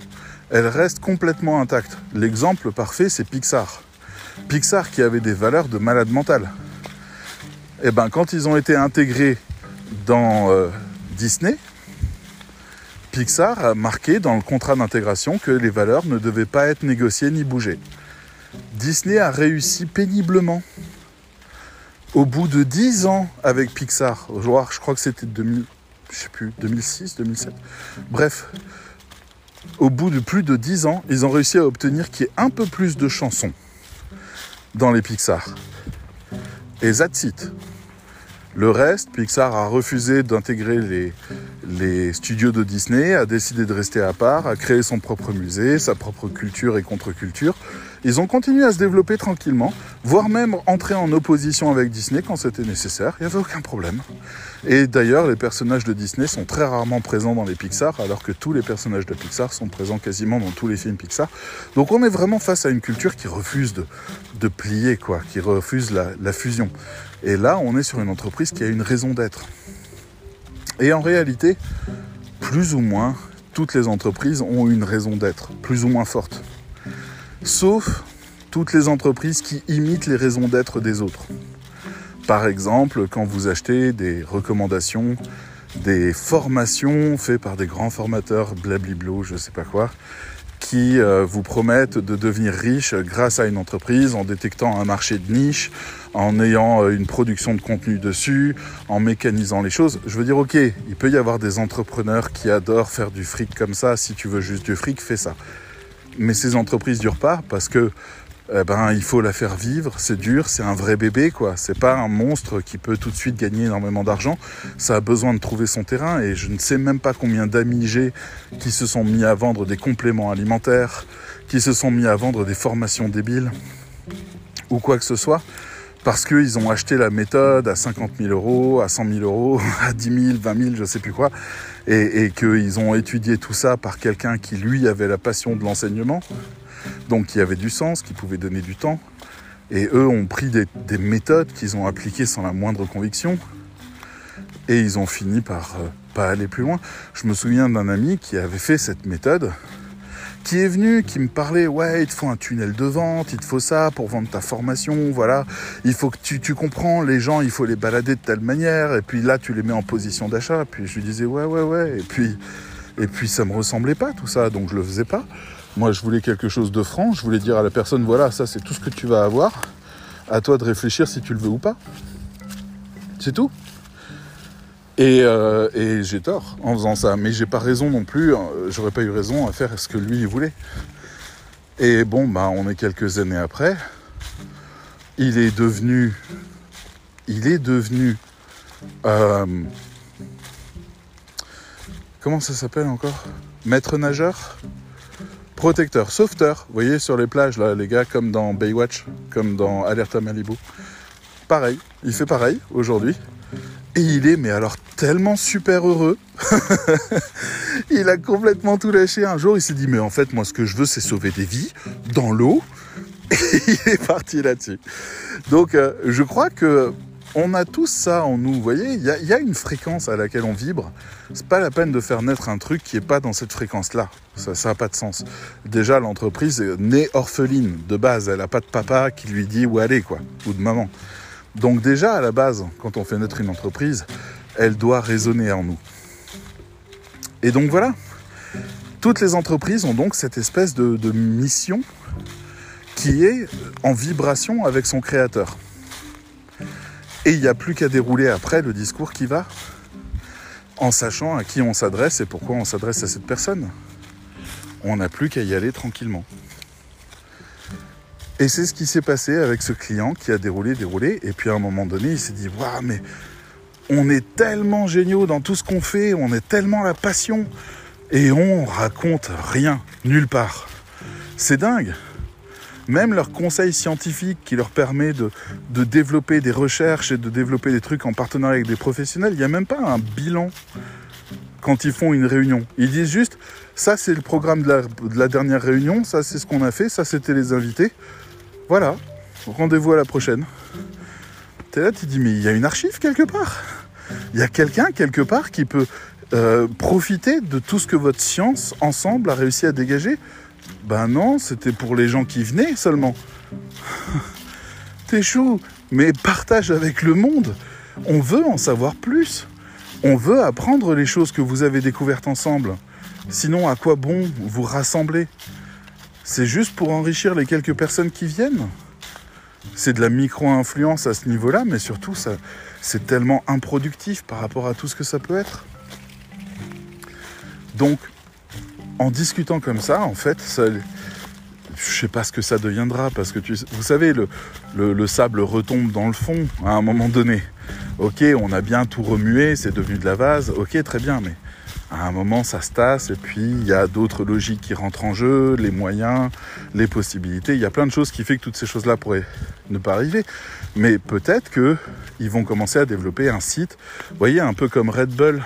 Elles restent complètement intactes. L'exemple parfait, c'est Pixar. Pixar qui avait des valeurs de malade mental. Et eh ben quand ils ont été intégrés dans euh, Disney, Pixar a marqué dans le contrat d'intégration que les valeurs ne devaient pas être négociées ni bougées. Disney a réussi péniblement. Au bout de 10 ans avec Pixar, je crois que c'était 2000, je sais plus, 2006, 2007. Bref, au bout de plus de 10 ans, ils ont réussi à obtenir qu'il y ait un peu plus de chansons dans les Pixar. Et that's it. Le reste, Pixar a refusé d'intégrer les, studios de Disney, a décidé de rester à part, a créé son propre musée, sa propre culture et contre-culture. Ils ont continué à se développer tranquillement, voire même entrer en opposition avec Disney quand c'était nécessaire. Il n'y avait aucun problème. Et d'ailleurs, les personnages de Disney sont très rarement présents dans les Pixar, alors que tous les personnages de Pixar sont présents quasiment dans tous les films Pixar. Donc on est vraiment face à une culture qui refuse de, plier, quoi, qui refuse la fusion. Et là, on est sur une entreprise qui a une raison d'être. Et en réalité, plus ou moins, toutes les entreprises ont une raison d'être, plus ou moins forte sauf toutes les entreprises qui imitent les raisons d'être des autres. Par exemple, quand vous achetez des recommandations, des formations faites par des grands formateurs, blabliblo, je sais pas quoi, qui euh, vous promettent de devenir riche grâce à une entreprise en détectant un marché de niche, en ayant euh, une production de contenu dessus, en mécanisant les choses. Je veux dire, ok, il peut y avoir des entrepreneurs qui adorent faire du fric comme ça. Si tu veux juste du fric, fais ça mais ces entreprises durent pas parce que eh ben, il faut la faire vivre, c'est dur, c'est un vrai bébé, quoi. C'est pas un monstre qui peut tout de suite gagner énormément d'argent. Ça a besoin de trouver son terrain et je ne sais même pas combien d'amis j'ai qui se sont mis à vendre des compléments alimentaires, qui se sont mis à vendre des formations débiles ou quoi que ce soit parce qu'ils ont acheté la méthode à 50 000 euros, à 100 000 euros, à 10 000, 20 000, je sais plus quoi, et, qu'ils ont étudié tout ça par quelqu'un qui, lui, avait la passion de l'enseignement, donc qui avait du sens, qui pouvait donner du temps, et eux ont pris des, des méthodes qu'ils ont appliquées sans la moindre conviction, et ils ont fini par euh, pas aller plus loin. Je me souviens d'un ami qui avait fait cette méthode, qui est venu, qui me parlait, ouais, il te faut un tunnel de vente, il te faut ça pour vendre ta formation, voilà. Il faut que tu, tu comprends, les gens, il faut les balader de telle manière, et puis là, tu les mets en position d'achat. Puis je lui disais, ouais, ouais, ouais. Et puis, et puis ça me ressemblait pas tout ça, donc je le faisais pas. Moi, je voulais quelque chose de franc. Je voulais dire à la personne, voilà, ça, c'est tout ce que tu vas avoir. À toi de réfléchir si tu le veux ou pas. C'est tout. Euh, et, j'ai tort en faisant ça, mais j'ai pas raison non plus. Hein. J'aurais pas eu raison à faire ce que lui voulait. Et bon, bah, on est quelques années après. Il est devenu, il est devenu, euh, comment ça s'appelle encore? Maître nageur, protecteur, sauveteur. Vous voyez sur les plages là, les gars, comme dans Baywatch, comme dans Alerta Malibu. Pareil, il fait pareil aujourd'hui. Et il est, mais alors, tellement super heureux. il a complètement tout lâché. Un jour, il s'est dit, mais en fait, moi, ce que je veux, c'est sauver des vies dans l'eau. Et il est parti là-dessus. Donc, euh, je crois que on a tous ça en nous. Vous voyez, il y, a une fréquence à laquelle on vibre. C'est pas la peine de faire naître un truc qui est pas dans cette fréquence-là. Ça, ça a pas de sens. Déjà, l'entreprise est née orpheline de base. Elle a pas de papa qui lui dit où aller, quoi, ou de maman. Donc déjà, à la base, quand on fait naître une entreprise, elle doit résonner en nous. Et donc voilà, Toutes les entreprises ont donc cette espèce de, mission qui est en vibration avec son créateur. Et il n'y a plus qu'à dérouler après le discours qui va, en sachant à qui on s'adresse et pourquoi on s'adresse à cette personne. On n'a plus qu'à y aller tranquillement. Et c'est ce qui s'est passé avec ce client qui a déroulé, déroulé, et puis à un moment donné, il s'est dit Waouh, mais on est tellement géniaux dans tout ce qu'on fait, on est tellement la passion, et on raconte rien, nulle part. C'est dingue. Même leur conseil scientifique qui leur permet de, de, développer des recherches et de développer des trucs en partenariat avec des professionnels, il n'y a même pas un bilan quand ils font une réunion. Ils disent juste, ça c'est le programme de la, de la dernière réunion, ça c'est ce qu'on a fait, ça c'était les invités. Voilà, rendez-vous à la prochaine. T'es là, tu dis, mais il y a une archive quelque part. Il y a quelqu'un quelque part qui peut euh, profiter de tout ce que votre science ensemble a réussi à dégager. Ben non, c'était pour les gens qui venaient seulement. T'es chou, mais partage avec le monde. On veut en savoir plus. On veut apprendre les choses que vous avez découvertes ensemble. Sinon, à quoi bon vous rassembler? C'est juste pour enrichir les quelques personnes qui viennent. C'est de la micro-influence à ce niveau-là, mais surtout, ça, c'est tellement improductif par rapport à tout ce que ça peut être. Donc, en discutant comme ça, en fait, ça, je sais pas ce que ça deviendra, parce que vous savez, le, le, le, sable retombe dans le fond à un moment donné. Ok, on a bien tout remué, c'est devenu de la vase, ok, très bien, mais à un moment ça se tasse, et puis il y a d'autres logiques qui rentrent en jeu, les moyens, les possibilités, il y a plein de choses qui fait que toutes ces choses-là pourraient ne pas arriver. Mais peut-être qu'ils vont commencer à développer un site, vous voyez, un peu comme Red Bull,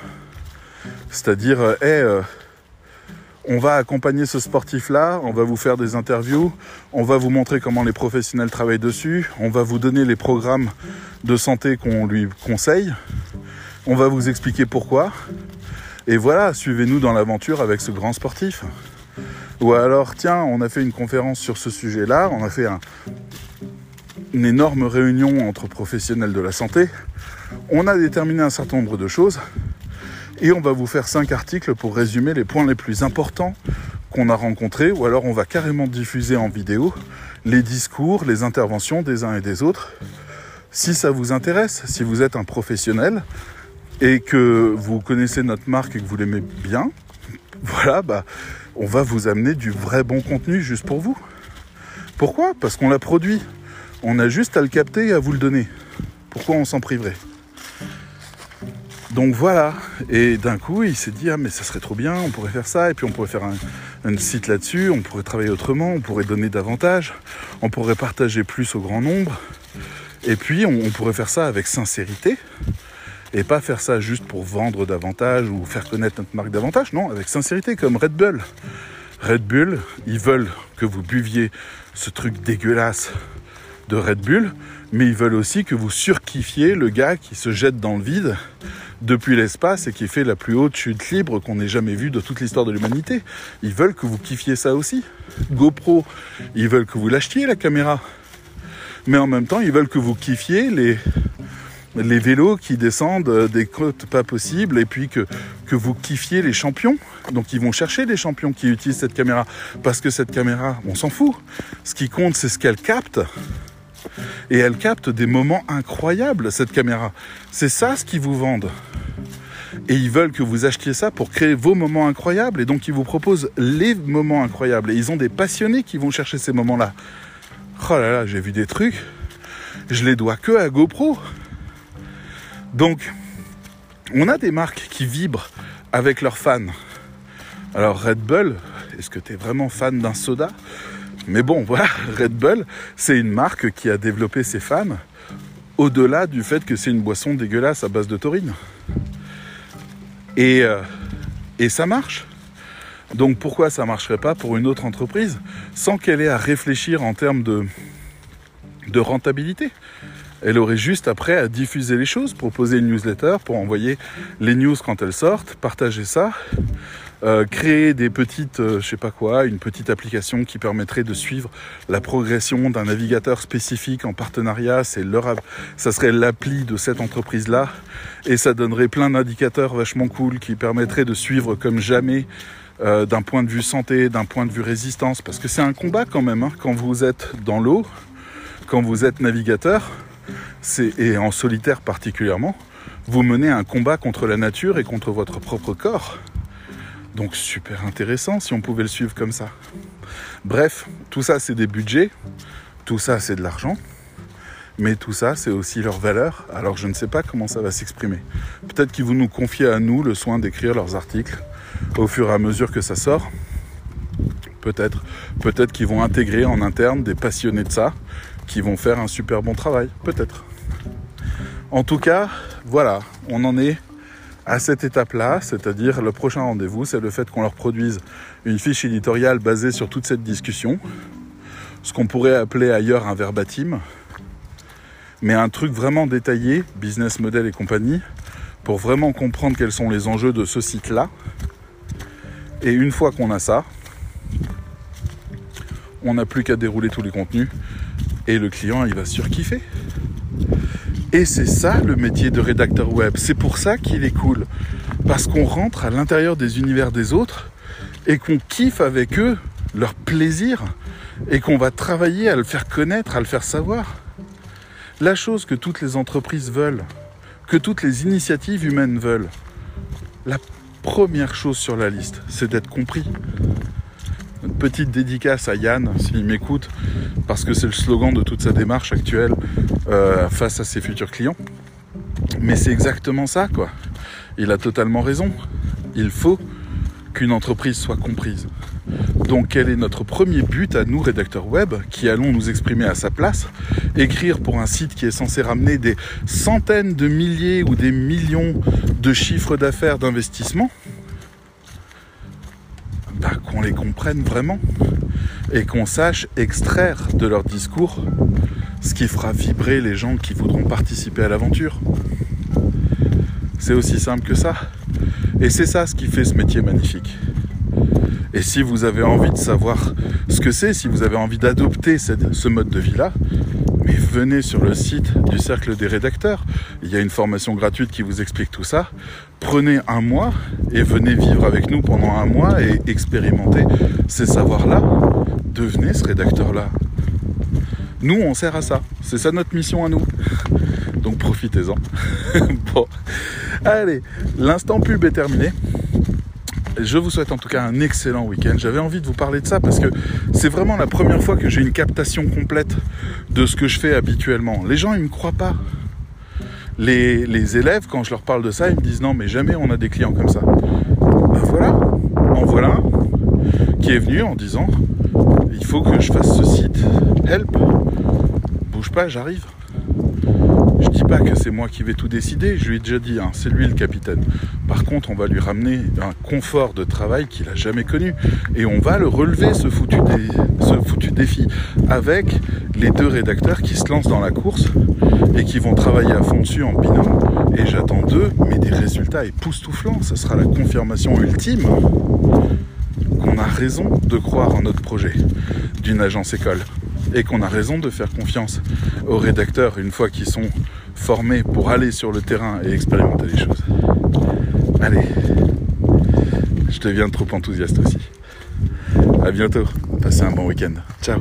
c'est-à-dire, euh, hey, euh, on va accompagner ce sportif-là, on va vous faire des interviews, on va vous montrer comment les professionnels travaillent dessus, on va vous donner les programmes de santé qu'on lui conseille, on va vous expliquer pourquoi. Et voilà, suivez-nous dans l'aventure avec ce grand sportif. Ou alors, tiens, on a fait une conférence sur ce sujet-là, on a fait un, une énorme réunion entre professionnels de la santé, on a déterminé un certain nombre de choses, et on va vous faire cinq articles pour résumer les points les plus importants qu'on a rencontrés, ou alors on va carrément diffuser en vidéo les discours, les interventions des uns et des autres. Si ça vous intéresse, si vous êtes un professionnel et que vous connaissez notre marque et que vous l'aimez bien, voilà, bah, on va vous amener du vrai bon contenu juste pour vous. Pourquoi? Parce qu'on l'a produit. On a juste à le capter et à vous le donner. Pourquoi on s'en priverait? Donc voilà, et d'un coup il s'est dit ah mais ça serait trop bien, on pourrait faire ça, et puis on pourrait faire un, site là-dessus, on pourrait travailler autrement, on pourrait donner davantage, on pourrait partager plus au grand nombre, et puis on pourrait faire ça avec sincérité, et pas faire ça juste pour vendre davantage ou faire connaître notre marque davantage, non, avec sincérité comme Red Bull. Red Bull, ils veulent que vous buviez ce truc dégueulasse de Red Bull, mais ils veulent aussi que vous surkiffiez le gars qui se jette dans le vide depuis l'espace et qui fait la plus haute chute libre qu'on ait jamais vue de toute l'histoire de l'humanité. Ils veulent que vous kiffiez ça aussi. GoPro, ils veulent que vous l'achetiez la caméra. Mais en même temps, ils veulent que vous kiffiez les, les vélos qui descendent des côtes pas possibles et puis que, que vous kiffiez les champions. Donc ils vont chercher les champions qui utilisent cette caméra parce que cette caméra, on s'en fout. Ce qui compte, c'est ce qu'elle capte. Et elle capte des moments incroyables, cette caméra. C'est ça ce qu'ils vous vendent. Et ils veulent que vous achetiez ça pour créer vos moments incroyables. Et donc ils vous proposent les moments incroyables. Et ils ont des passionnés qui vont chercher ces moments-là. Oh là là, j'ai vu des trucs. Je les dois que à GoPro. Donc, on a des marques qui vibrent avec leurs fans. Alors Red Bull, est-ce que tu es vraiment fan d'un soda? Mais bon, voilà, Red Bull, c'est une marque qui a développé ses fans au-delà du fait que c'est une boisson dégueulasse à base de taurine. Et, euh, et ça marche. Donc pourquoi ça ne marcherait pas pour une autre entreprise sans qu'elle ait à réfléchir en termes de, de rentabilité? Elle aurait juste après à diffuser les choses, proposer une newsletter pour envoyer les news quand elles sortent, partager ça, euh, créer des petites, euh, je sais pas quoi, une petite application qui permettrait de suivre la progression d'un navigateur spécifique en partenariat. C'est leur, ça serait l'appli de cette entreprise-là, et ça donnerait plein d'indicateurs vachement cool qui permettraient de suivre comme jamais euh, d'un point de vue santé, d'un point de vue résistance, parce que c'est un combat quand même, hein, quand vous êtes dans l'eau, quand vous êtes navigateur, et en solitaire particulièrement, vous menez un combat contre la nature et contre votre propre corps. Donc super intéressant si on pouvait le suivre comme ça. Bref, tout ça c'est des budgets, tout ça c'est de l'argent, mais tout ça c'est aussi leur valeur. Alors je ne sais pas comment ça va s'exprimer. Peut-être qu'ils vont nous confier à nous le soin d'écrire leurs articles au fur et à mesure que ça sort. Peut-être, peut-être qu'ils vont intégrer en interne des passionnés de ça, qui vont faire un super bon travail. Peut-être. En tout cas, voilà, on en est à cette étape-là, c'est-à-dire le prochain rendez-vous, c'est le fait qu'on leur produise une fiche éditoriale basée sur toute cette discussion, ce qu'on pourrait appeler ailleurs un verbatim, mais un truc vraiment détaillé, business model et compagnie, pour vraiment comprendre quels sont les enjeux de ce site-là. Et une fois qu'on a ça, on n'a plus qu'à dérouler tous les contenus et le client il va surkiffer. Et c'est ça le métier de rédacteur web. C'est pour ça qu'il est cool. Parce qu'on rentre à l'intérieur des univers des autres et qu'on kiffe avec eux leur plaisir et qu'on va travailler à le faire connaître, à le faire savoir. La chose que toutes les entreprises veulent, que toutes les initiatives humaines veulent, la première chose sur la liste, c'est d'être compris. Une petite dédicace à Yann, s'il m'écoute, parce que c'est le slogan de toute sa démarche actuelle euh, face à ses futurs clients. Mais c'est exactement ça, quoi. Il a totalement raison. Il faut qu'une entreprise soit comprise. Donc quel est notre premier but à nous, rédacteurs web, qui allons nous exprimer à sa place? Écrire pour un site qui est censé ramener des centaines de milliers ou des millions de chiffres d'affaires d'investissement bah, qu'on les comprenne vraiment et qu'on sache extraire de leur discours ce qui fera vibrer les gens qui voudront participer à l'aventure. C'est aussi simple que ça. Et c'est ça ce qui fait ce métier magnifique. Et si vous avez envie de savoir ce que c'est, si vous avez envie d'adopter ce mode de vie-là, mais venez sur le site du Cercle des rédacteurs. Il y a une formation gratuite qui vous explique tout ça. Prenez un mois et venez vivre avec nous pendant un mois et expérimenter ces savoirs-là. Devenez ce rédacteur-là. Nous, on sert à ça. C'est ça notre mission à nous. Donc profitez-en. bon, allez, l'instant pub est terminé. Je vous souhaite en tout cas un excellent week-end. J'avais envie de vous parler de ça parce que c'est vraiment la première fois que j'ai une captation complète de ce que je fais habituellement. Les gens, ils me croient pas. Les, les, élèves, quand je leur parle de ça, ils me disent non, mais jamais on a des clients comme ça. Ben voilà, en voilà un qui est venu en disant il faut que je fasse ce site. Help, bouge pas, j'arrive. Je dis pas que c'est moi qui vais tout décider, je lui ai déjà dit, hein, c'est lui le capitaine. Par contre, on va lui ramener un confort de travail qu'il n'a jamais connu. Et on va le relever, ce foutu, ce foutu défi, avec les deux rédacteurs qui se lancent dans la course et qui vont travailler à fond dessus en binôme. Et j'attends d'eux, mais des résultats époustouflants. Ce sera la confirmation ultime qu'on a raison de croire en notre projet d'une agence école et qu'on a raison de faire confiance aux rédacteurs une fois qu'ils sont formés pour aller sur le terrain et expérimenter les choses. Allez, je deviens trop enthousiaste aussi. À bientôt, passez un bon week-end. Ciao